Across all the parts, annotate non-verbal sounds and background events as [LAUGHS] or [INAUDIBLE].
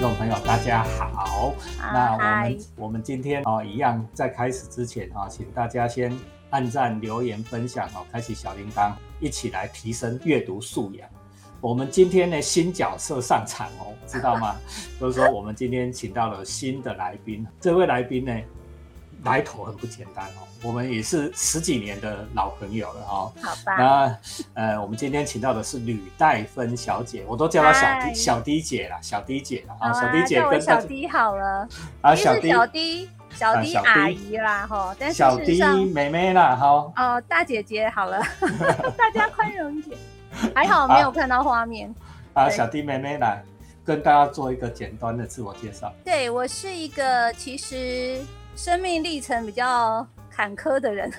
众朋友，大家好。那我们我们今天哦，一样在开始之前啊、请大家先按赞、留言、分享哦，开启小铃铛，一起来提升阅读素养。我们今天呢新角色上场哦，知道吗？[LAUGHS] 就是说我们今天请到了新的来宾，这位来宾呢来头很不简单哦，我们也是十几年的老朋友了哦。好吧，那呃，我们今天请到的是吕黛芬小姐，我都叫她小嗨。迪小迪姐啦，小迪姐啦，啊，小迪姐跟小迪好了，啊，是小迪小迪，小迪啊小迪阿姨啦哈，但是小迪事实上，妹妹啦，哈，哦，大姐姐好了，[LAUGHS] 大家宽容一点，还好没有看到画面。啊，小迪妹妹来跟大家做一个简单的自我介绍。对我是一个其实生命历程比较坎坷的人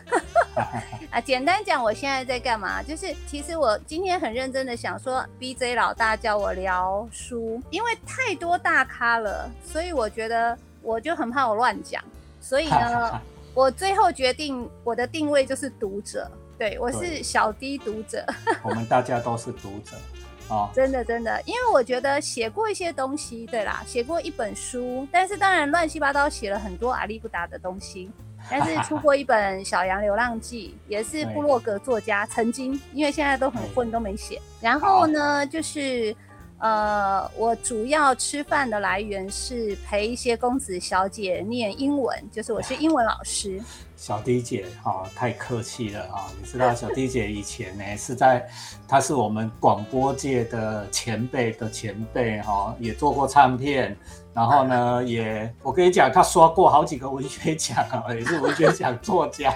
[LAUGHS] 啊。简单讲，我现在在干嘛？就是其实我今天很认真的想说，BJ 老大叫我聊书，因为太多大咖了，所以我觉得我就很怕我乱讲，所以呢，我最后决定我的定位就是读者。对我是小低读者，[LAUGHS] 我们大家都是读者哦，真的真的，因为我觉得写过一些东西，对啦，写过一本书，但是当然乱七八糟写了很多阿里不达的东西。[LAUGHS] 但是出过一本《小羊流浪记》，[LAUGHS] 也是布洛格作家，曾经因为现在都很混都没写。然后呢，就是呃，我主要吃饭的来源是陪一些公子小姐念英文，就是我是英文老师。小迪姐哈、太客气了哈、你知道小迪姐以前呢是在，她是我们广播界的前辈的前辈哈、也做过唱片，然后呢也我跟你讲，她刷过好几个文学奖啊，[LAUGHS] 也是文学奖作家。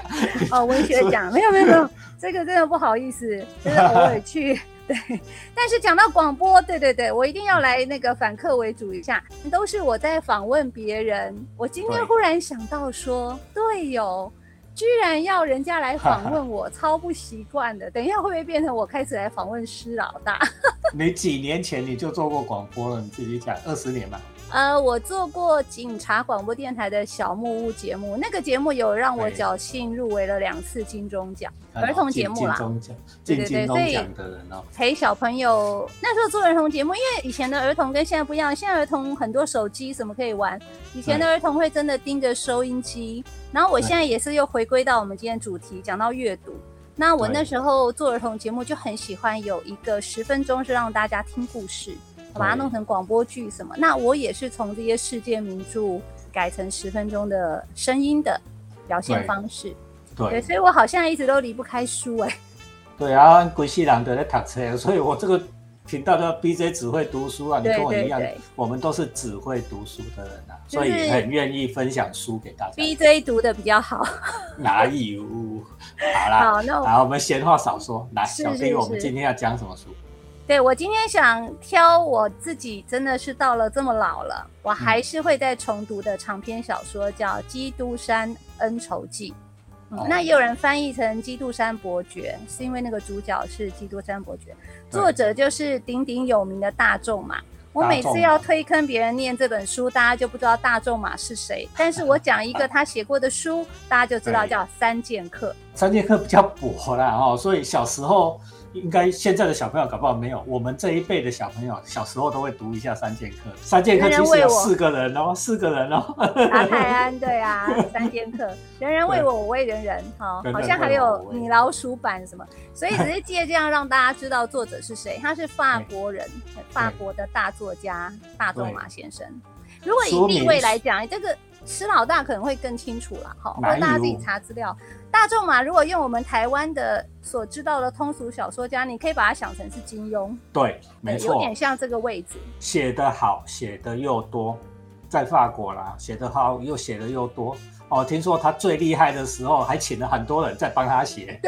哦，文学奖没有没有没有，这个真的不好意思，就是偶尔去。[LAUGHS] 对，但是讲到广播，对对对，我一定要来那个反客为主一下，都是我在访问别人。我今天忽然想到说，对哟，居然要人家来访问我，超不习惯的。等一下会不会变成我开始来访问施老大？[LAUGHS] 你几年前你就做过广播了，你自己讲，二十年吧。呃，我做过警察广播电台的小木屋节目，那个节目有让我侥幸入围了两次金钟奖，儿童节目啦。金钟奖，对对对。陪小朋友。那时候做儿童节目，因为以前的儿童跟现在不一样，现在儿童很多手机什么可以玩，以前的儿童会真的盯着收音机。然后我现在也是又回归到我们今天主题，讲到阅读。那我那时候做儿童节目就很喜欢有一个十分钟是让大家听故事，我把它弄成广播剧什么。那我也是从这些世界名著改成十分钟的声音的表现方式。对，对所以我好像一直都离不开书哎、对啊，规西人都在读册，所以我这个频道叫 BJ 只会读书啊，你跟我一样对对，我们都是只会读书的人啊，就是所以很愿意分享书给大家。BJ 读的比较好。哪有？好啦，[LAUGHS] 好，那我好，我们闲话少说，来，小弟，我们今天要讲什么书？对我今天想挑我自己，真的是到了这么老了，我嗯还是会再重读的长篇小说，叫《基督山恩仇记》。那也有人翻译成《基督山伯爵》，是因为那个主角是基督山伯爵，作者就是鼎鼎有名的大众嘛。我每次要推坑别人念这本书，大家就不知道大众马是谁。但是我讲一个他写过的书，大家就知道叫《三剑客》。三剑客比较薄啦哦，所以小时候应该现在的小朋友搞不好没有，我们这一辈的小朋友小时候都会读一下三剑客。三剑客其实有四个人哦，[LAUGHS] 四个人哦。阿泰安对啊，三剑客，[LAUGHS] 人人为我，我为人人，哈、人人好像还有米老鼠版什么，所以只是借这样让大家知道作者是谁，他是法国人，法国的大作家大仲马先生。如果以地位来讲，这个施老大可能会更清楚了，哈，或哪者大家自己查资料。大众嘛如果用我们台湾的所知道的通俗小说家，你可以把它想成是金庸，对，没错有错，点像这个位置。写得好，写的又多，在法国啦，写得好又写的又多。哦，听说他最厉害的时候，还请了很多人在帮他写。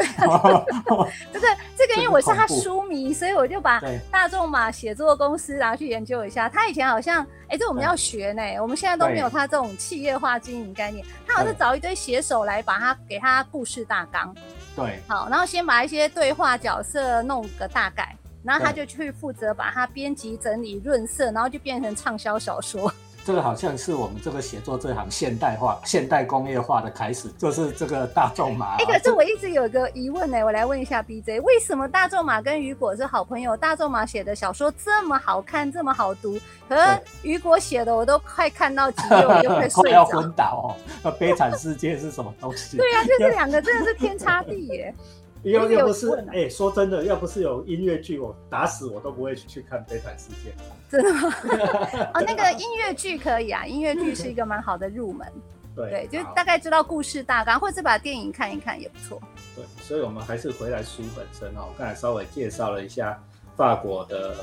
这 [LAUGHS] 个这个，因为我是他书迷，所以我就把对大众嘛写作公司拿去研究一下。他以前好像，哎，这我们要学呢，我们现在都没有他这种企业化经营概念。他好像是找一堆写手来把他给他故事大纲，对好，然后先把一些对话角色弄个大概，然后他就去负责把它编辑、整理、润色，然后就变成畅销小说。这个好像是我们这个写作这行现代化、现代工业化的开始，就是这个大仲马。哎，可是我一直有个疑问呢，我来问一下 BJ，为什么大仲马跟雨果是好朋友？大仲马写的小说这么好看，这么好读，可是雨果写的我都快看到几页我就会睡 [LAUGHS] 要昏倒哦。悲惨世界是什么东西？对呀，就是两个真的是天差地 [LAUGHS] 耶。要要不是哎，说真的，要不是有音乐剧，我打死我都不会去看《悲惨世界》。[LAUGHS] 真的吗？[LAUGHS] 哦，那个音乐剧可以啊，音乐剧是一个蛮好的入门。[LAUGHS] 对，就大概知道故事大纲，或者把电影看一看也不错。对，所以我们还是回来书本身哦。刚才稍微介绍了一下法国的，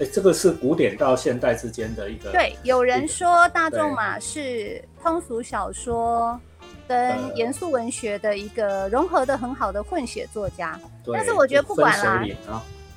哎，这个是古典到现代之间的一个。对，有人说大仲马是通俗小说。跟严肃文学的一个融合的很好的混血作家，但是我觉得不管啦，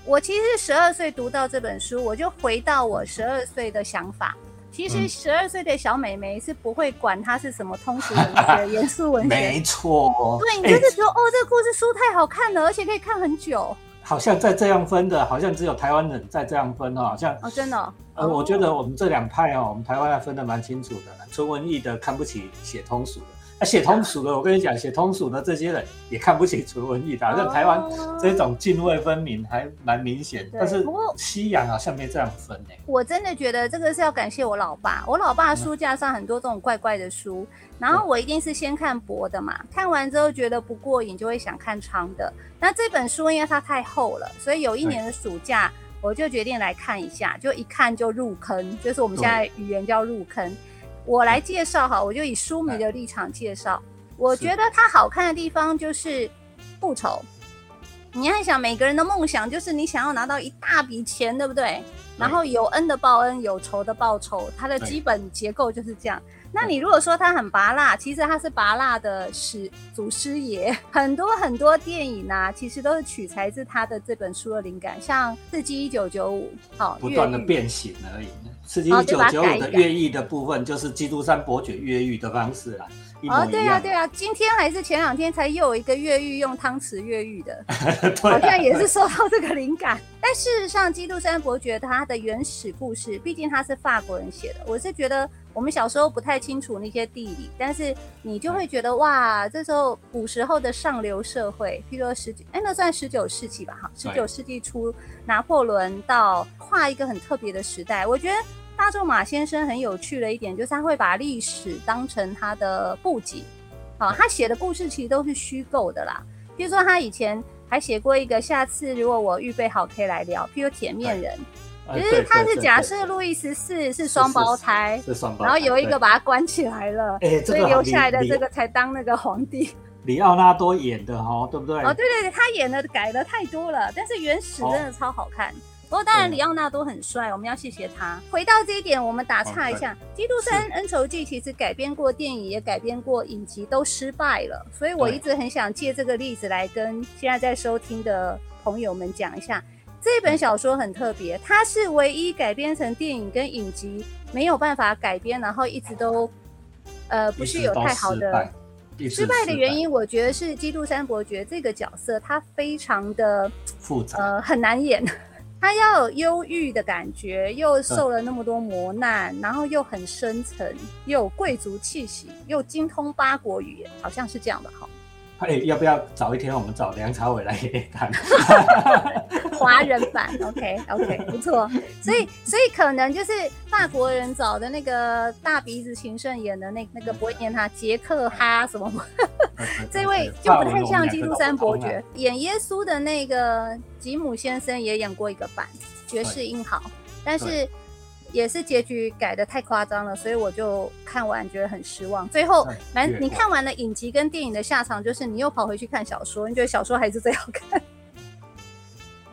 我其实十二岁读到这本书，我就回到我十二岁的想法。其实十二岁的小美眉是不会管她是什么通俗文学、[LAUGHS] 严肃文学，没错。对，你就是说哦，这个故事书太好看了，而且可以看很久。好像在这样分的，好像只有台湾人在这样分哦，好像哦，真的。呃，我觉得我们这两派哦，我们台湾还分的蛮清楚的。纯文艺的看不起写通俗的。写通俗的，我跟你讲，写通俗的这些人也看不起纯文艺的，[LAUGHS] 像台湾这种泾渭分明还蛮明显。但是西洋好像没这样分呢。我真的觉得这个是要感谢我老爸，我老爸书架上很多这种怪怪的书，然后我一定是先看薄的嘛，看完之后觉得不过瘾，就会想看长的。那这本书因为它太厚了，所以有一年的暑假我就决定来看一下，就一看就入坑，就是我们现在语言叫入坑。我来介绍哈，我就以书迷的立场介绍。我觉得它好看的地方就是复仇。你要想，每个人的梦想就是你想要拿到一大笔钱，对不对？然后有恩的报恩，有仇的报仇，它的基本结构就是这样。那你如果说它很拔辣，其实它是拔辣的始祖师爷。[LAUGHS] 很多很多电影啊，其实都是取材自他的这本书的灵感，像《刺激一九九五》好，不断的变形而已。刺激一九九五的越狱的部分，就是基督山伯爵越狱的方式啊。哦，对啊，对啊，今天还是前两天才又有一个越狱用汤匙越狱的，[LAUGHS] 好像也是受到这个灵感。但事实上，基督山伯爵他的原始故事，毕竟他是法国人写的，我是觉得我们小时候不太清楚那些地理，但是你就会觉得哇，这时候古时候的上流社会，譬如说十九，哎，那算十九世纪吧，哈，十九世纪初，拿破仑到跨一个很特别的时代，我觉得。大仲马先生很有趣的一点就是他会把历史当成他的布景，好，他写的故事其实都是虚构的啦。譬如说他以前还写过一个，下次如果我预备好可以来聊。譬如铁面人，其实他是假设路易十四是双胞胎，然后有一个把他关起来了，所以留下来的这个才当那个皇帝。[LAUGHS] 里奥纳多演的哦，对不对？哦，对对对，他演的改的太多了，但是原始真的超好看。不过当然，里奥纳多很帅，我们要谢谢他。回到这一点，我们打岔一下，《基督山恩仇记》其实改编过电影，也改编过影集，都失败了。所以我一直很想借这个例子来跟现在在收听的朋友们讲一下，这本小说很特别，它是唯一改编成电影跟影集没有办法改编，然后一直都呃不是有太好的失败的原因。我觉得是基督山伯爵这个角色，他非常的复杂，呃，很难演。他要有忧郁的感觉，又受了那么多磨难，然后又很深沉，又有贵族气息，又精通八国语言，好像是这样的哈。哎，要不要早一天我们找梁朝伟来演看？[LAUGHS] 华人版，OK OK，[LAUGHS] 不错。所以所以可能就是法国人找的那个大鼻子情圣演的那那个不会念他杰克哈什么？[LAUGHS] 这位就不太像基督山伯爵演耶稣的那个吉姆先生也演过一个版爵士英豪，但是。也是结局改的太夸张了，所以我就看完觉得很失望。最后，蛮你看完了影集跟电影的下场，就是你又跑回去看小说，你觉得小说还是最好看？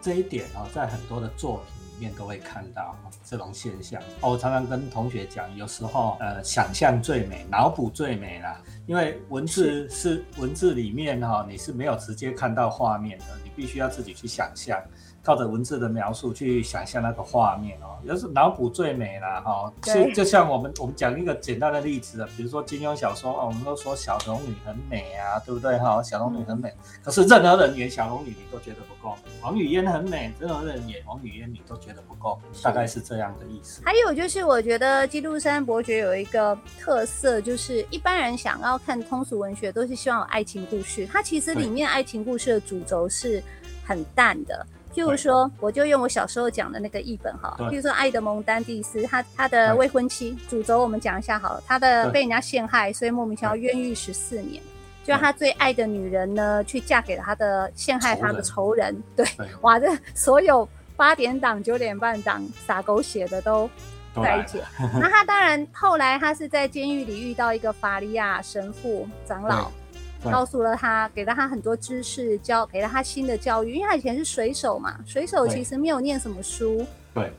这一点哦，在很多的作品里面都会看到这种现象。我常常跟同学讲，有时候呃，想象最美，脑补最美啦。因为文字是文字里面哈，你是没有直接看到画面的，你必须要自己去想象。靠着文字的描述去想象那个画面哦，要是脑补最美了哈。就就像我们我们讲一个简单的例子啊，比如说金庸小说哦，我们都说小龙女很美啊，对不对哈？小龙女很美，可是任何人演小龙女你都觉得不够。王语嫣很美，任何人演王语嫣你都觉觉得不够，大概是这样的意思。还有就是，我觉得《基督山伯爵》有一个特色，就是一般人想要看通俗文学，都是希望有爱情故事。它其实里面爱情故事的主轴是很淡的。譬如说，我就用我小时候讲的那个译本哈，譬如说爱德蒙丹蒂斯，他他的未婚妻，主轴我们讲一下好了，他的被人家陷害，所以莫名其妙冤狱十四年。就他最爱的女人呢，去嫁给了他的陷害他的仇人。对，哇，这所有八点档、九点半档撒狗血的都在一起。那他当然后来他是在监狱里遇到一个法利亚神父长老，告诉了他，给了他很多知识，教给了他新的教育。因为他以前是水手嘛，水手其实没有念什么书。对。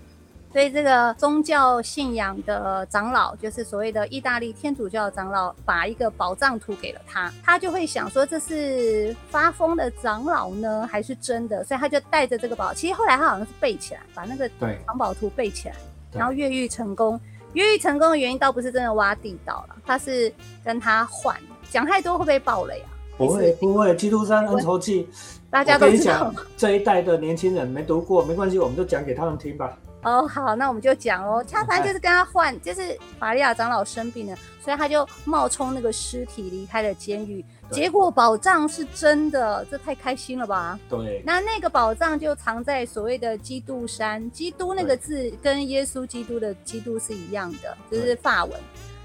所以这个宗教信仰的长老，就是所谓的意大利天主教长老，把一个宝藏图给了他，他就会想说这是发疯的长老呢，还是真的？所以他就带着这个宝，其实后来他好像是背起来，把那个藏宝图背起来，然后越狱成功。越狱成功的原因倒不是真的挖地道了，他是跟他换。讲太多会不会爆雷啊？不会不会，《基督山恩仇记》，大家都知道。这一代的年轻人没读过，没关系，我们就讲给他们听吧。哦，好，那我们就讲哦。他反正就是跟他换，就是玛利亚长老生病了，所以他就冒充那个尸体离开了监狱。结果宝藏是真的，这太开心了吧？对。那那个宝藏就藏在所谓的基督山，基督那个字跟耶稣基督的基督是一样的，就是法文。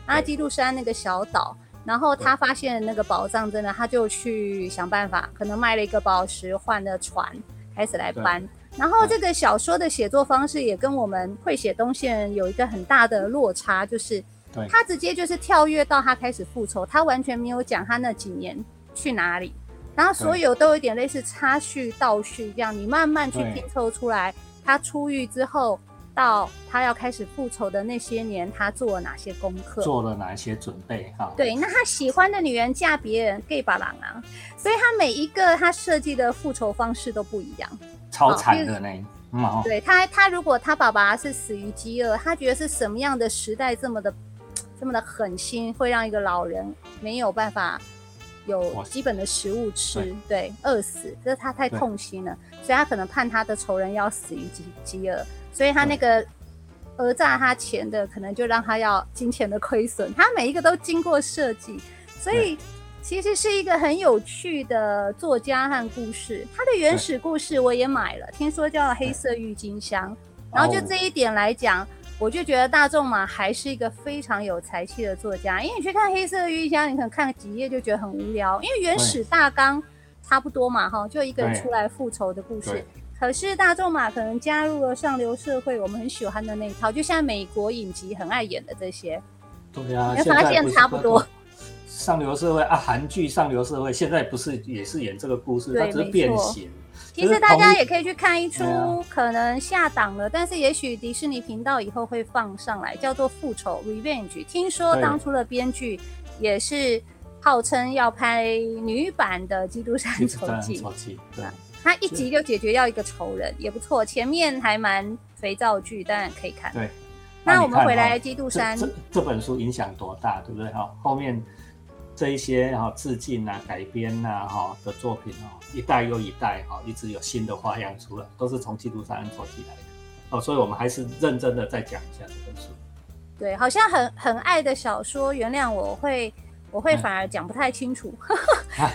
那基督山那个小岛，然后他发现那个宝藏，真的，他就去想办法，可能卖了一个宝石换了船，开始来搬。然后这个小说的写作方式也跟我们会写东西人有一个很大的落差，就是他直接就是跳跃到他开始复仇，他完全没有讲他那几年去哪里，然后所有都有点类似插叙倒叙这样，你慢慢去拼凑出来，他出狱之后到他要开始复仇的那些年，他做了哪些功课，做了哪些准备哈？对，那他喜欢的女人嫁别人，gay 巴郎啊，所以他每一个他设计的复仇方式都不一样。超惨的那，嗯，对他，他如果他爸爸是死于饥饿，他觉得是什么样的时代这么的，[TSK] 这么的狠心，会让一个老人没有办法有基本的食物吃，对，饿死，这是他太痛心了，所以他可能判他的仇人要死于饥饥饿，所以他那个讹诈他钱的，可能就让他要金钱的亏损，他每一个都经过设计，所以。其实是一个很有趣的作家和故事，他的原始故事我也买了，听说叫《黑色郁金香》，然后就这一点来讲，我就觉得大众嘛还是一个非常有才气的作家，因为你去看《黑色郁金香》，你可能看几页就觉得很无聊，因为原始大纲差不多嘛，哈，就一个人出来复仇的故事。可是大众嘛，可能加入了上流社会，我们很喜欢的那一套，就像美国影集很爱演的这些，对呀，你发现差不多。上流社会啊，韩剧上流社会现在不是也是演这个故事，它只是变形。其实大家也可以去看一出，可能下档了，但是也许迪士尼频道以后会放上来，叫做《复仇》（Revenge）。听说当初的编剧也是号称要拍女版的《基督山仇记》。对，他一集就解决掉一个仇人，也不错。前面还蛮肥皂剧，当然可以看。对，那我们回来《基督山》这这本书影响多大，对不对？哈，后面。这一些哈致敬啊、改编呐哈的作品哦，一代又一代哈，一直有新的花样出来，都是从《基督山恩仇记》来的哦，所以我们还是认真的再讲一下这本书。对，好像很很爱的小说，原谅我会我会反而讲不太清楚，[LAUGHS]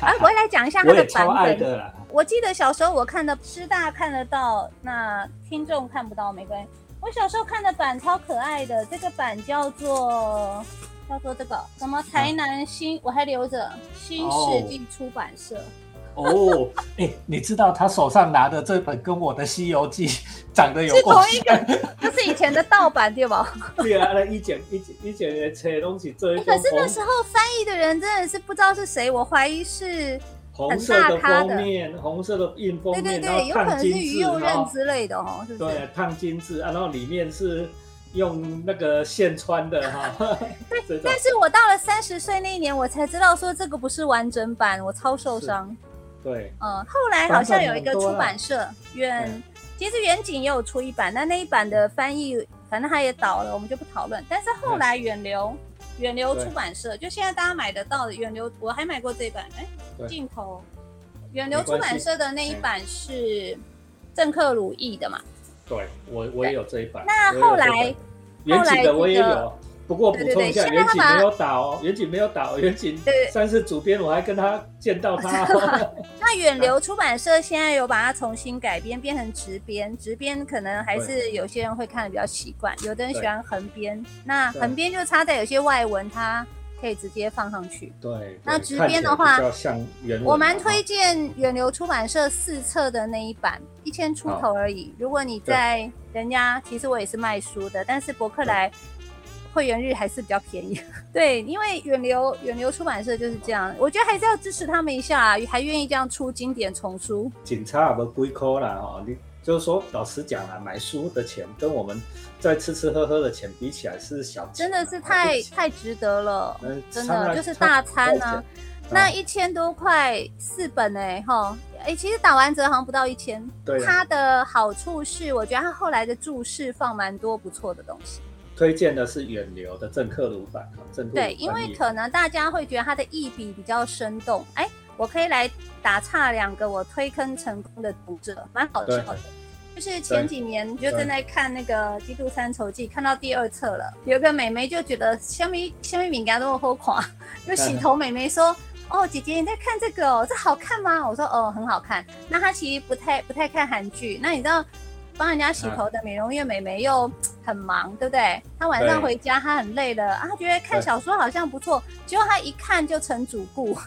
啊，我来讲一下它的版本。我记得小时候我看的师大看得到，那听众看不到没关系。我小时候看的版超可爱的，这个版叫做。叫做这个什么台南新，我还留着新世纪出版社。哦，哎，你知道他手上拿的这本跟我的《西游记》[LAUGHS] 长得有同一个，这是以前的盗版对吧？[LAUGHS] 对啊，那一剪一剪一剪的切东西，这可是那时候翻译的人真的是不知道是谁，我怀疑是红色的封面，红色的印封面，对对对，有可能是于右任之类的哦，是不是？对，烫金字，然后里面是。用那个线穿的哈，[LAUGHS] 对，但是我到了三十岁那一年，我才知道说这个不是完整版，我超受伤。对，嗯，后来好像有一个出版社远，其实远景也有出一版，但那一版的翻译，反正它也倒了，我们就不讨论。但是后来远流，远流出版社，就现在大家买得到的远流，我还买过这版，哎，镜头，远流出版社的那一版是郑克鲁译的嘛？对我我也有这一版。那后来远景的我也有。不过补充一下，远景没有打哦，远景没有打哦，远景算是主编，我还跟他见到他。[LAUGHS] 那远 [LAUGHS] 流出版社现在有把它重新改编，变成直编，直编可能还是有些人会看的比较习惯，有的人喜欢横编。那横编就差在有些外文，它可以直接放上去。对，那直编的话，像原我蛮推荐远流出版社四册的那一版，一千出头而已。如果你在人家，其实我也是卖书的，但是博客来。会员日还是比较便宜，[LAUGHS] 对，因为远流远流出版社就是这样，我觉得还是要支持他们一下，还愿意这样出经典丛书。警察不贵抠啦哦，你就是说老实讲啊，买书的钱跟我们在吃吃喝喝的钱比起来是小钱，真的是太太值得了，真的就是大餐啊，那一千多块四本哎哈，哎其实打完折好像不到一千，对，它的好处是我觉得它后来的注释放蛮多不错的东西。推荐的是远流的正克鲁版，正对，因为可能大家会觉得它的译笔比较生动。哎，我可以来打岔两个我推坑成功的读者，蛮好笑的。就是前几年就正在看那个《基督三仇记》，看到第二册了，有个美眉就觉得香米香米饼干都好垮，就洗头美眉说：“哦，姐姐你在看这个哦，这好看吗？”我说：“哦，很好看。”那她其实不太不太看韩剧，那你知道？帮人家洗头的美容院美眉又很忙，对不对？她晚上回家，她很累了啊，她觉得看小说好像不错，结果她一看就成主顾。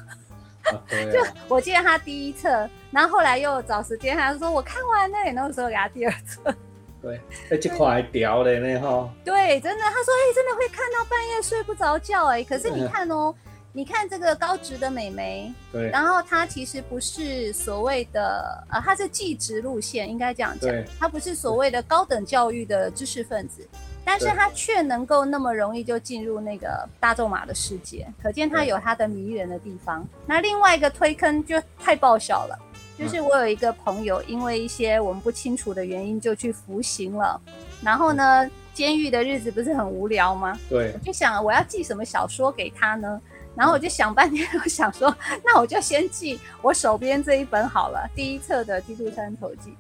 [LAUGHS] 就我记得他第一册，然后后来又找时间，他说我看完了，那个时候给他第二册。对，哎，这块还掉了呢哈。对，真的，他说哎，真的会看到半夜睡不着觉哎。可是你看哦。[LAUGHS] 你看这个高职的美眉，对，然后她其实不是所谓的呃，她是技职路线，应该这样讲，她不是所谓的高等教育的知识分子，但是他却能够那么容易就进入那个大众马的世界，可见他有他的迷人的地方。那另外一个推坑就太爆笑了，就是我有一个朋友，因为一些我们不清楚的原因就去服刑了，然后呢，监狱的日子不是很无聊吗？对，我就想我要寄什么小说给他呢？然后我就想半天，我想说，[LAUGHS] 那我就先寄我手边这一本好了，第一册的《基督山头记》。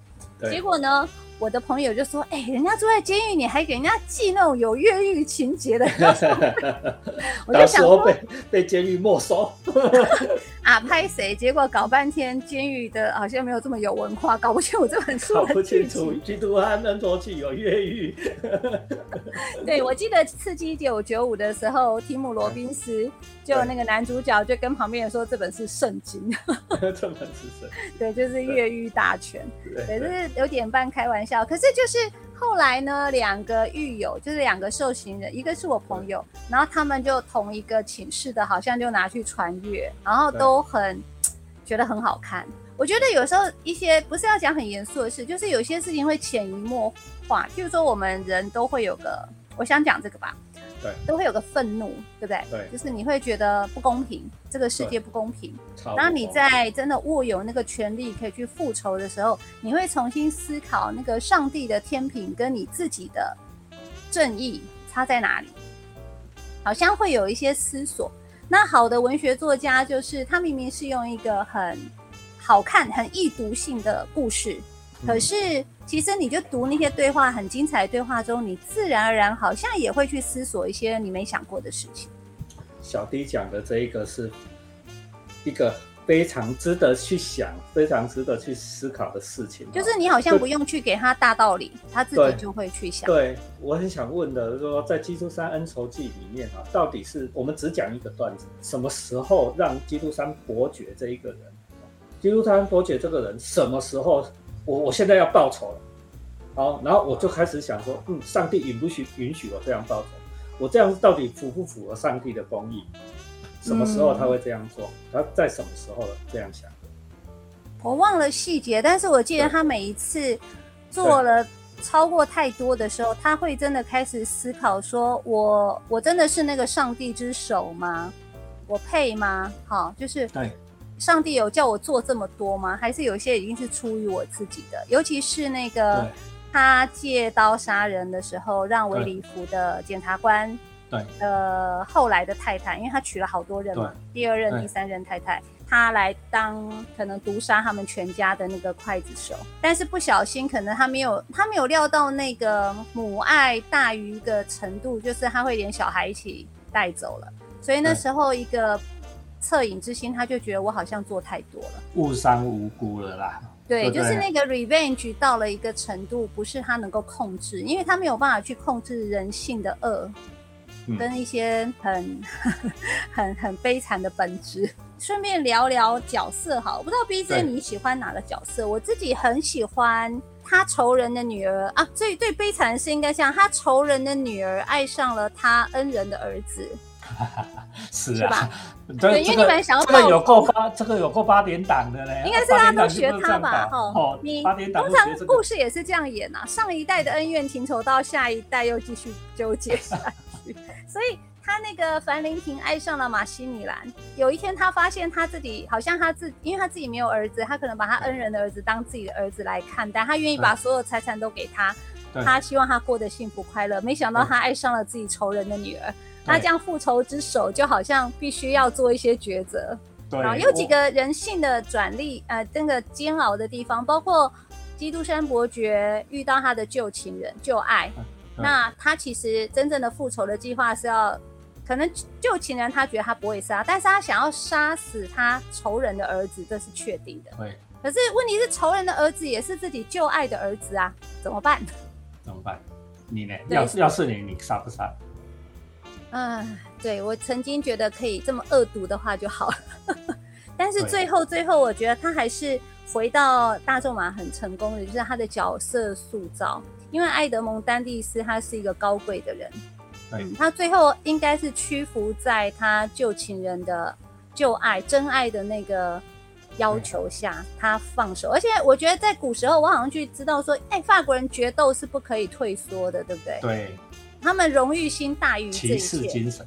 结果呢？我的朋友就说：“哎，人家住在监狱，你还给人家寄那种有越狱情节的？” [LAUGHS] 我就想说被 [LAUGHS] 被监狱没收 [LAUGHS] 啊，拍谁？结果搞半天，监狱的好像没有这么有文化，搞不清楚这本书。[LAUGHS] 搞不清楚基督安能多去有越狱。[LAUGHS] 对，我记得《刺激一九九五》的时候，提姆·罗宾斯就那个男主角就跟旁边人说：“这本是圣经。[LAUGHS] ”这本是圣。对，就是越狱大全。对，就是有点半开玩笑。可是就是后来呢，两个狱友就是两个受刑人，一个是我朋友，然后他们就同一个寝室的，好像就拿去穿越，然后都很觉得很好看。我觉得有时候一些不是要讲很严肃的事，就是有些事情会潜移默化。譬如说，我们人都会有个，我想讲这个吧。对，都会有个愤怒，对不对？对，就是你会觉得不公平，这个世界不公平。然后你在真的握有那个权利可以去复仇的时候，你会重新思考那个上帝的天平跟你自己的正义差在哪里，好像会有一些思索。那好的文学作家就是他明明是用一个很好看、很易读性的故事，可是。其实你就读那些对话，很精彩的对话中，你自然而然好像也会去思索一些你没想过的事情。小迪讲的这一个是一个非常值得去想、非常值得去思考的事情。就是你好像不用去给他大道理，他自己就会去想。对我很想问的，说在《基督山恩仇记》里面啊，到底是我们只讲一个段子，什么时候让基督山伯爵这一个人，基督山伯爵这个人什么时候？我我现在要报仇了，好，然后我就开始想说，嗯，上帝允不许允许我这样报仇？我这样到底符不符合上帝的公义？什么时候他会这样做？他在什么时候这样想？我忘了细节，但是我记得他每一次做了超过太多的时候，他会真的开始思考：说我我真的是那个上帝之手吗？我配吗？好，就是对。上帝有叫我做这么多吗？还是有些已经是出于我自己的？尤其是那个他借刀杀人的时候，让维里福的检察官，对，呃，后来的太太，因为他娶了好多人嘛，第二任、第三任太太，他来当可能毒杀他们全家的那个刽子手，但是不小心，可能他没有他没有料到那个母爱大于一个程度，就是他会连小孩一起带走了。所以那时候一个恻隐之心，他就觉得我好像做太多了，误伤无辜了啦。对，就是那个 revenge 到了一个程度，不是他能够控制，因为他没有办法去控制人性的恶，跟一些很很很悲惨的本质。顺便聊聊角色哈，我不知道 B J 你喜欢哪个角色？我自己很喜欢他仇人的女儿啊，最最悲惨的是应该像他仇人的女儿爱上了他恩人的儿子，[LAUGHS] 是啊，[LAUGHS] 对，因为你们想要这个有够八，这个有够八点档的嘞，应该是大家都学他吧？哈，你通常故事也是这样演呐，上一代的恩怨情仇到下一代又继续纠结下去，[LAUGHS] 所以。他那个樊玲婷爱上了马西米兰。有一天，他发现他自己好像他自，因为他自己没有儿子，他可能把他恩人的儿子当自己的儿子来看待。他愿意把所有财产都给他，他希望他过得幸福快乐。没想到他爱上了自己仇人的女儿。那这样复仇之手就好像必须要做一些抉择。对，有几个人性的转力，呃，那个煎熬的地方，包括基督山伯爵遇到他的旧情人、旧爱。那他其实真正的复仇的计划是要。可能旧情人他觉得他不会杀，但是他想要杀死他仇人的儿子，这是确定的。对。可是问题是，仇人的儿子也是自己旧爱的儿子啊，怎么办？怎么办？你呢？要是要是你，你杀不杀？嗯，对我曾经觉得可以这么恶毒的话就好了，[LAUGHS] 但是最后最后，我觉得他还是回到大众马很成功的，就是他的角色塑造，因为爱德蒙丹蒂斯他是一个高贵的人。嗯，他最后应该是屈服在他旧情人的旧爱、真爱的那个要求下，他放手。而且我觉得在古时候，我好像去知道说，哎，法国人决斗是不可以退缩的，对不对？对，他们荣誉心大于这一切。精神。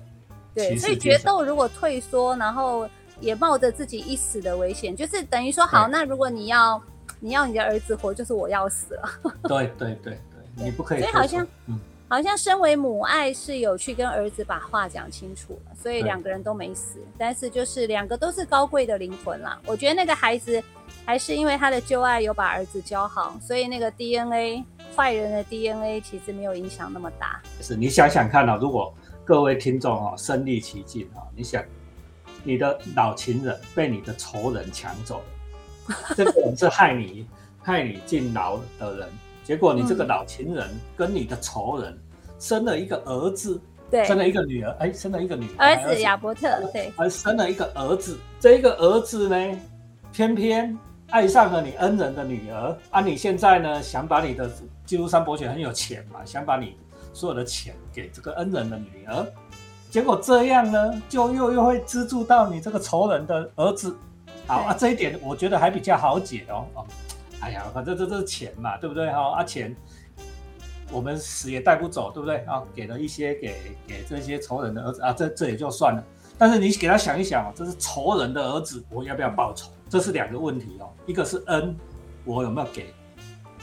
对，所以决斗如果退缩，然后也冒着自己一死的危险，就是等于说，好，那如果你要你要你的儿子活，就是我要死了。[LAUGHS] 对对对对，你不可以。所以好像嗯。好像身为母爱是有去跟儿子把话讲清楚了，所以两个人都没死。但是就是两个都是高贵的灵魂啦。我觉得那个孩子还是因为他的旧爱有把儿子教好，所以那个 DNA 坏人的 DNA 其实没有影响那么大。是你想想看啊，如果各位听众啊身历其境啊，你想你的老情人被你的仇人抢走了，[LAUGHS] 这个人是害你害你进牢的人。结果你这个老情人跟你的仇人生了一个儿子，对，生了一个女儿，哎，生了一个女儿子亚伯特，对，还生了一个儿子。这一个儿子呢，偏偏爱上了你恩人的女儿啊！你现在呢，想把你的基督山伯爵很有钱嘛，想把你所有的钱给这个恩人的女儿，结果这样呢，就又又会资助到你这个仇人的儿子。好啊，这一点我觉得还比较好解哦哦。哎呀，反正这这是钱嘛，对不对哈？啊钱，我们死也带不走，对不对啊？给了一些给给这些仇人的儿子啊，这这也就算了。但是你给他想一想这是仇人的儿子，我要不要报仇？这是两个问题哦。一个是恩，我有没有给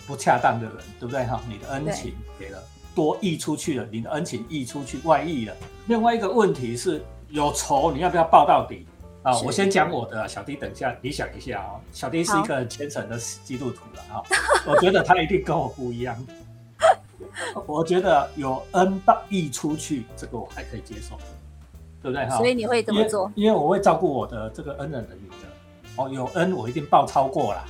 不恰当的人，对不对哈？你的恩情给了多溢出去了，你的恩情溢出去外溢了。另外一个问题是有仇，你要不要报到底？啊，我先讲我的，小弟等一下，你想一下啊。小弟是一个虔诚的基督徒了哈，我觉得他一定跟我不一样。[LAUGHS] 我觉得有恩报溢出去，这个我还可以接受，对不对哈？所以你会怎么做？因为我会照顾我的这个恩人的女儿。哦，有恩我一定报超过啦。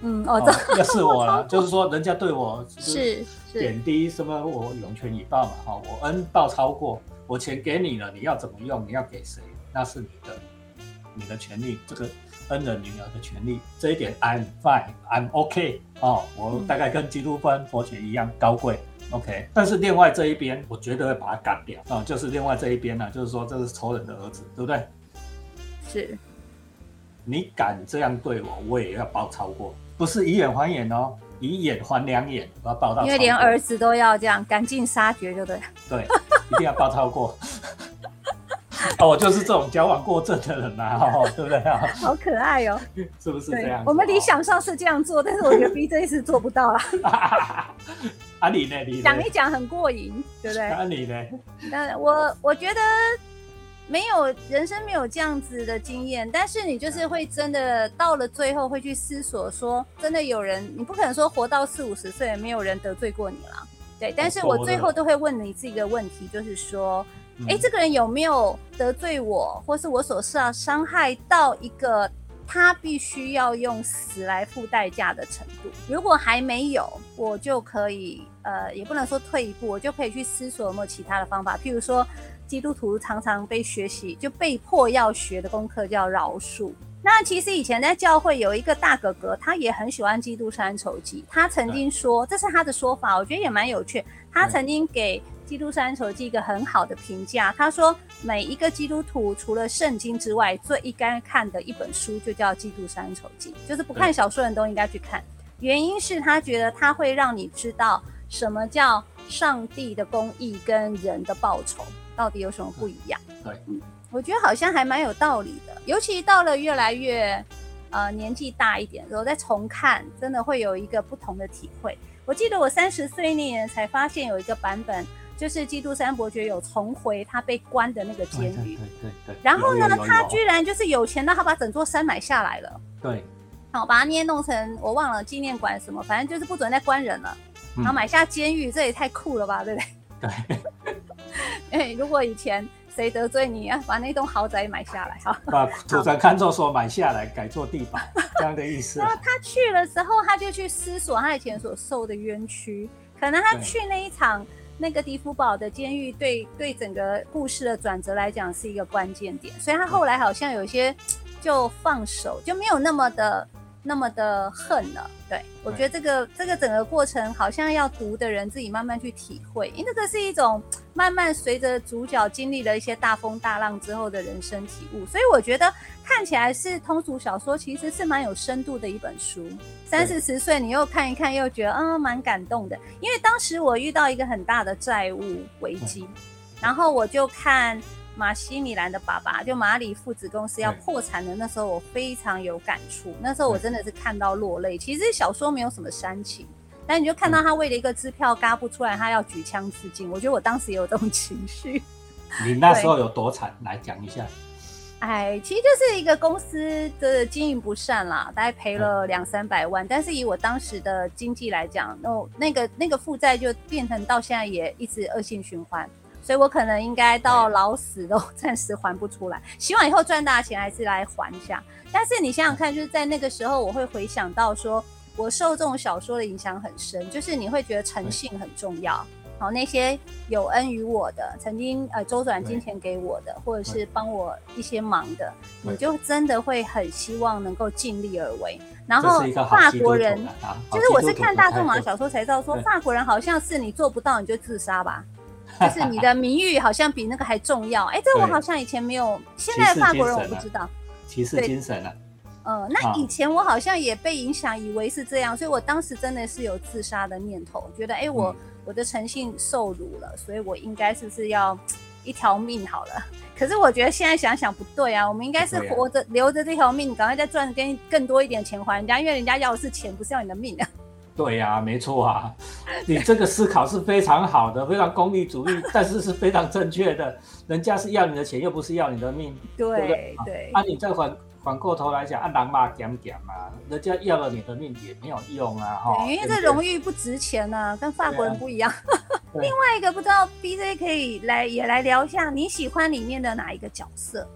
嗯，哦，要是我了，[LAUGHS] 就是说人家对我是点滴什么，我涌泉以报嘛。哈，我恩报超过，我钱给你了，你要怎么用？你要给谁？那是你的。你的权利，这个恩人女儿的权利，这一点 I'm fine，I'm OK 哦，我大概跟基督教佛学一样高贵，OK。但是另外这一边，我绝对会把它干掉啊，就是另外这一边呢，就是说这是仇人的儿子，对不对？是。你敢这样对我，我也要报超过，不是以眼还眼哦，以眼还两眼，我要报到。因为连儿子都要这样赶尽杀绝，就对。对，一定要报超过。[LAUGHS] 哦，我就是这种矫枉过正的人嘛，对不对啊？好可爱哦，是不是这样？我们理想上是这样做，但是我觉得 B J 是做不到了。[LAUGHS] 啊，你呢？你讲一讲很过瘾，对不对？啊，你呢？那我我觉得没有人生没有这样子的经验，但是你就是会真的到了最后会去思索说，真的有人，你不可能说活到四五十岁没有人得罪过你了，对。但是我最后都会问你自己一个问题，就是说，哎，这个人有没有得罪我，或是我所受伤害到一个他必须要用死来付代价的程度？如果还没有，我就可以，呃，也不能说退一步，我就可以去思索有没有其他的方法，譬如说。基督徒常常被学习，就被迫要学的功课叫饶恕。那其实以前在教会有一个大哥哥，他也很喜欢《基督山仇记》。他曾经说，这是他的说法，我觉得也蛮有趣。他曾经给《基督山仇记》一个很好的评价。他说，每一个基督徒除了圣经之外，最应该看的一本书就叫《基督山仇记》，就是不看小说人都应该去看。原因是他觉得他会让你知道什么叫上帝的公义跟人的报酬。到底有什么不一样？对，嗯，我觉得好像还蛮有道理的。尤其到了越来越呃年纪大一点，然后再重看，真的会有一个不同的体会。我记得我三十岁那年才发现有一个版本，就是基督山伯爵有重回他被关的那个监狱。对对对。然后呢，他居然就是有钱到他把整座山买下来了。对。好，把它捏弄成我忘了纪念馆什么，反正就是不准再关人了。然后买下监狱，这也太酷了吧，对不对？对。[LAUGHS] 哎，如果以前谁得罪你啊，把那栋豪宅买下来，哈，[LAUGHS] 把土城看守所买下来改做地板这样的意思。[LAUGHS] 然后他去了之后，他就去思索他以前所受的冤屈，可能他去那一场那个迪福堡的监狱，对对整个故事的转折来讲是一个关键点，所以他后来好像有些就放手，就没有那么的。那么的恨了，对我觉得这个这个整个过程好像要读的人自己慢慢去体会，因为这个是一种慢慢随着主角经历了一些大风大浪之后的人生体悟，所以我觉得看起来是通俗小说，其实是蛮有深度的一本书。三四十岁你又看一看，又觉得嗯蛮感动的，因为当时我遇到一个很大的债务危机，然后我就看。马西米兰的爸爸，就马里父子公司要破产的那时候，我非常有感触。那时候我真的是看到落泪。其实小说没有什么煽情，但你就看到他为了一个支票嘎不出来，他要举枪自尽。我觉得我当时也有这种情绪。你那时候有多惨？来讲一下。哎，其实就是一个公司的经营不善啦，大概赔了两三百万。但是以我当时的经济来讲，那那个那个负债就变成到现在也一直恶性循环。所以我可能应该到老死都暂时还不出来，希望以后赚大钱还是来还一下。但是你想想看，就是在那个时候，我会回想到说，我受这种小说的影响很深，就是你会觉得诚信很重要。好，那些有恩于我的，曾经呃周转金钱给我的，或者是帮我一些忙的，你就真的会很希望能够尽力而为。然后法国人，就是我是看大众马小说才知道说，法国人好像是你做不到你就自杀吧。[LAUGHS] 就是你的名誉好像比那个还重要，哎，这我好像以前没有，现在法国人我不知道，骑士精神了。嗯，那以前我好像也被影响，以为是这样，所以我当时真的是有自杀的念头，觉得哎，我我的诚信受辱了，所以我应该是不是要一条命好了？[LAUGHS] 可是我觉得现在想想不对啊，我们应该是活着留着这条命，赶快再赚更更多一点钱还人家，因为人家要的是钱，不是要你的命啊。对呀，没错啊，[LAUGHS] 你这个思考是非常好的，非常功利主义，[LAUGHS] 但是是非常正确的。人家是要你的钱，又不是要你的命，对不对？对。那你再反反过头来讲，按狼骂讲讲啊，人家要了你的命也没有用啊，哈。因为这荣誉不值钱啊，跟法国人不一样。[LAUGHS] 另外一个不知道 B J 可以来也来聊一下，你喜欢里面的哪一个角色？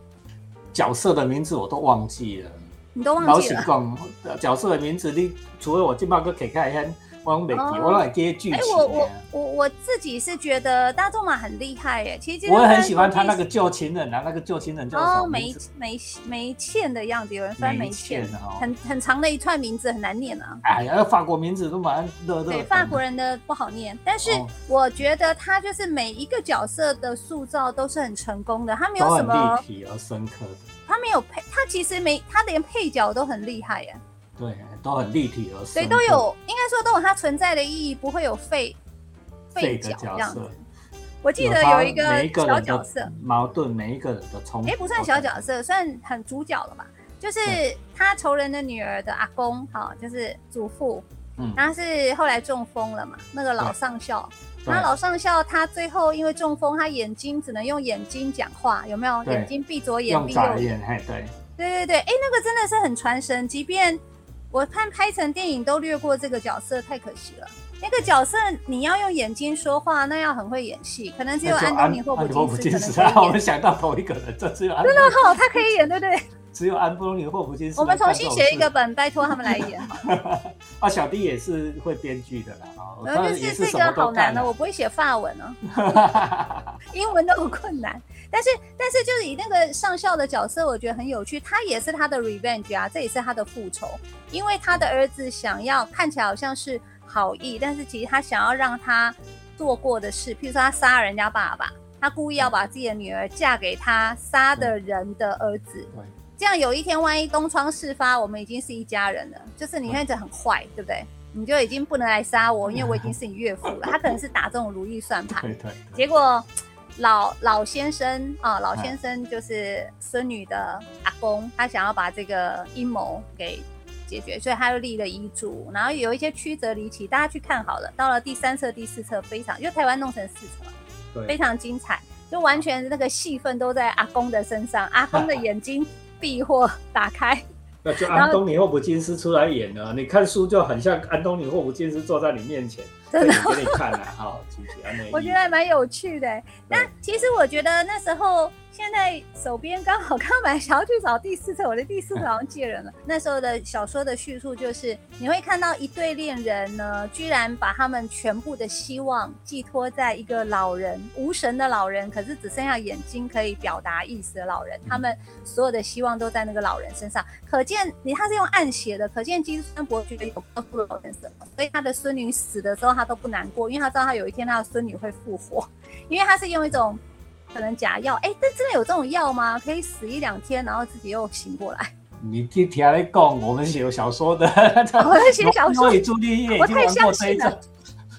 角色的名字我都忘记了。你都忘记了。角色的名字，你除了我金宝哥可以看一下。我没记，我来接剧情。哎，我我我我自己是觉得大仲马很厉害耶。其实我也很喜欢他那个旧情人啊，那个旧情人叫什么梅梅梅倩的样子，有人翻梅倩，很很长的一串名字很难念啊。哎呀，法国名字都蛮。对，法国人的不好念，但是我觉得他就是每一个角色的塑造都是很成功的，他没有什么立体而深刻的。他没有配，他其实没，他连配角都很厉害耶。对，都很立体而对，都有，应该说都有它存在的意义，不会有废废角这样子。我记得有一个小角色。矛盾，每一个人的冲突，哎，不算小角色，算很主角了吧？就是他仇人的女儿的阿公，哈，就是祖父，嗯，他是后来中风了嘛，那个老上校，然后老上校他最后因为中风，他眼睛只能用眼睛讲话，有没有？眼睛闭左眼用闭右眼。眨眼，嘿，对，对对对，哎，那个真的是很传神，即便我看拍成电影都略过这个角色，太可惜了。那个角色你要用眼睛说话，那要很会演戏，可能只有安东尼·霍安普金斯可能我。们想到同一个人，这只有安真的好，他可以演，对不对？只有安东尼·霍普金斯。我们重新写一个。本，拜托他们来演。[LAUGHS] 啊，小弟也是会编剧的啦，啊，然后就是这个好难哦，我不会写法文哦，英文都很困难。但是但是就是以那个上校的角色，我觉得很有趣，他也是他的 revenge 啊，这也是他的复仇，因为他的儿子想要看起来好像是好意，但是其实他想要让他做过的事，譬如说他杀人家爸爸，他故意要把自己的女儿嫁给他杀的人的儿子，对，这样有一天万一东窗事发，我们已经是一家人了，就是你看着很坏，对不对？你就已经不能来杀我，因为我已经是你岳父了。他可能是打这种如意算盘，[LAUGHS] 对对，结果老老先生啊，老先生就是孙女的阿公，他想要把这个阴谋给解决，所以他又立了遗嘱，然后有一些曲折离奇，大家去看好了。到了第三册、第四册，非常，因为台湾弄成四册，对非常精彩，就完全那个戏份都在阿公的身上，阿公的眼睛闭或打开。[LAUGHS] 那就安东尼·霍普金斯出来演了。你看书就很像安东尼·霍普金斯坐在你面前，真的给你看啊，好，谢谢安。我觉得还蛮有趣的。那其实我觉得那时候，现在手边刚好刚买想要去找第四册，我的第四册好像借人了。[LAUGHS] 那时候的小说的叙述就是，你会看到一对恋人呢，居然把他们全部的希望寄托在一个老人，无神的老人，可是只剩下眼睛可以表达意思的老人，他们所有的希望都在那个老人身上。可见你他是用暗写的，可见基督山伯爵有告诉老人什么，所以他的孙女死的时候他都不难过，因为他知道他有一天他的孙女会复活，因为他是用一种可能假药，哎，但真的有这种药吗？可以死一两天，然后自己又醒过来？你听听来讲，我们写小说的，[LAUGHS] 我在写小说罗密欧与朱丽叶已经玩过这一我太相信招了，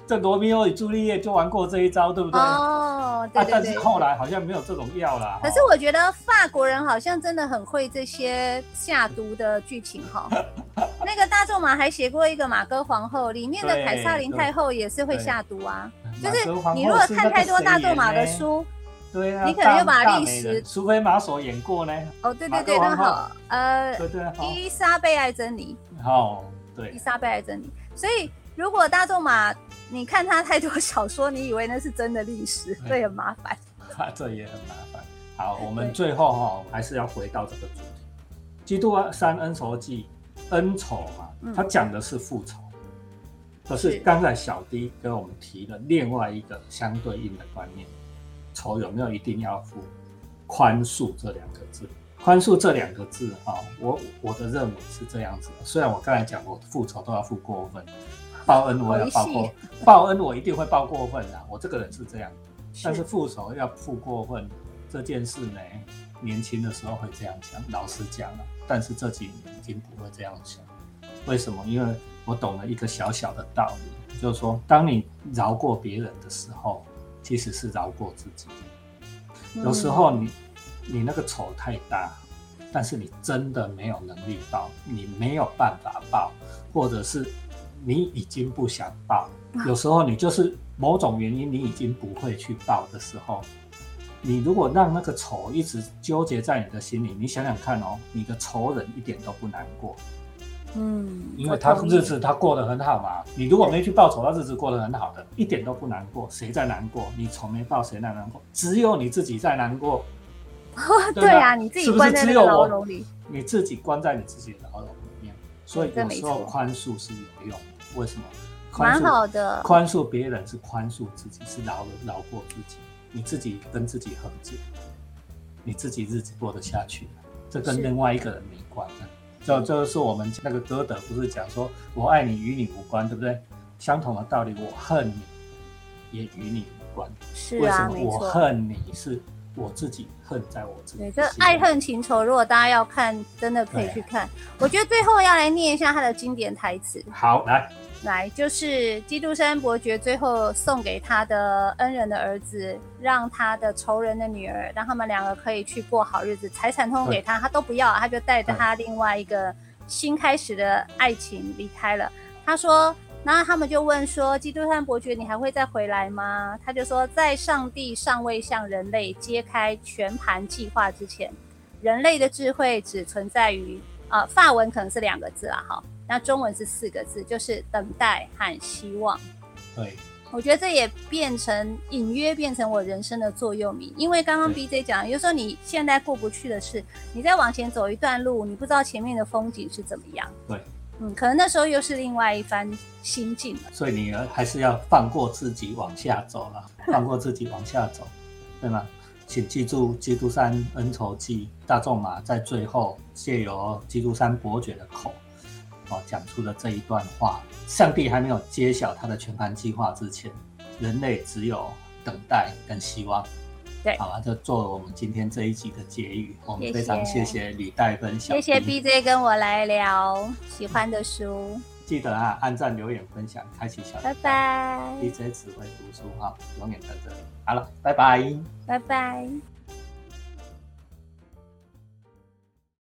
这罗密欧与朱丽叶就玩过这一招，对不对？哦，对对，对啊但是。后来好像没有这种药了。可是我觉得法国人好像真的很会这些下毒的剧情哈。[LAUGHS] 那个大仲马还写过一个《马哥皇后》，里面的对凯撒琳太后也是会下毒啊。就是你如果看太多大仲马的书，对啊，你可能就把大历史大美人苏菲玛索演过呢，哦，对马对对，那好，呃，对对，好，伊莎贝艾珍妮，好，对。伊，莎贝艾珍妮。所以如果大仲马你看他太多小说，你以为那是真的历史，对。很麻烦。[LAUGHS] 这也很麻烦。好，我们最后哈、还是要回到这个主题，《基督山恩仇记》，恩仇嘛嗯，它讲的是复仇。可是是。刚才小 D 跟我们提了另外一个相对应的观念，仇有没有一定要付？宽恕这两个字，宽恕这两个字啊、我我的认为是这样子的。虽然我刚才讲我复仇都要付过分，报恩我也要报过，报恩我一定会报过分的，我这个人是这样。但是复仇要付过分这件事呢，年轻的时候会这样想，老实讲了，但是这几年已经不会这样想。为什么？因为我懂了一个小小的道理，就是说，当你饶过别人的时候，其实是饶过自己。有时候你你那个仇太大，但是你真的没有能力报，你没有办法报，或者是你已经不想报，有时候你就是某种原因你已经不会去报的时候，你如果让那个仇一直纠结在你的心里，你想想看哦，你的仇人一点都不难过，嗯，因为他日子他过得很好嘛。你如果没去报仇，他日子过得很好的，一点都不难过。谁在难过？你仇没报，谁在难过？只有你自己在难过。[LAUGHS] 对啊，你自己关在牢笼里，你自己关在你自己的牢笼里面，所以有时候宽恕是有用的。为什么？蛮宽恕好的。宽恕别人是宽恕自己，是饶了饶过自己，你自己跟自己和解，你自己日子过得下去，这跟另外一个人没关的。就就是我们那个歌德不是讲说“我爱你与你无关”，对不对？相同的道理，我恨你也与你无关。是啊，为什么我。恨你是我自己恨在我自己对？这爱恨情仇，如果大家要看，真的可以去看。我觉得最后要来念一下他的经典台词，好来，来，就是基督山伯爵最后送给他的恩人的儿子，让他的仇人的女儿，让他们两个可以去过好日子，财产通通给他，他都不要，他就带着他另外一个新开始的爱情离开了。他说：“然后他们就问说：“基督山伯爵，你还会再回来吗？”他就说：“在上帝尚未向人类揭开全盘计划之前，人类的智慧只存在于啊，法文可能是两个字啊，哈，那中文是四个字，就是等待和希望。”对，我觉得这也变成隐约变成我人生的座右铭，因为刚刚 B J 讲，有时候你现在过不去的事，你再往前走一段路，你不知道前面的风景是怎么样。对。嗯，可能那时候又是另外一番心境了。所以你还是要放过自己往下走了，[LAUGHS] 放过自己往下走，对吗？请记住《基督山恩仇记》，大仲马在最后借由基督山伯爵的口，哦，讲出了这一段话：上帝还没有揭晓他的全盘计划之前，人类只有等待跟希望。对，好了，就做我们今天这一集的结语。我们非常谢谢李代分享，谢谢 BJ 跟我来聊喜欢的书。记得啊，按赞、留言、分享、开启小拜拜。BJ 只会读书哈，永远等着。好了，拜拜，拜拜。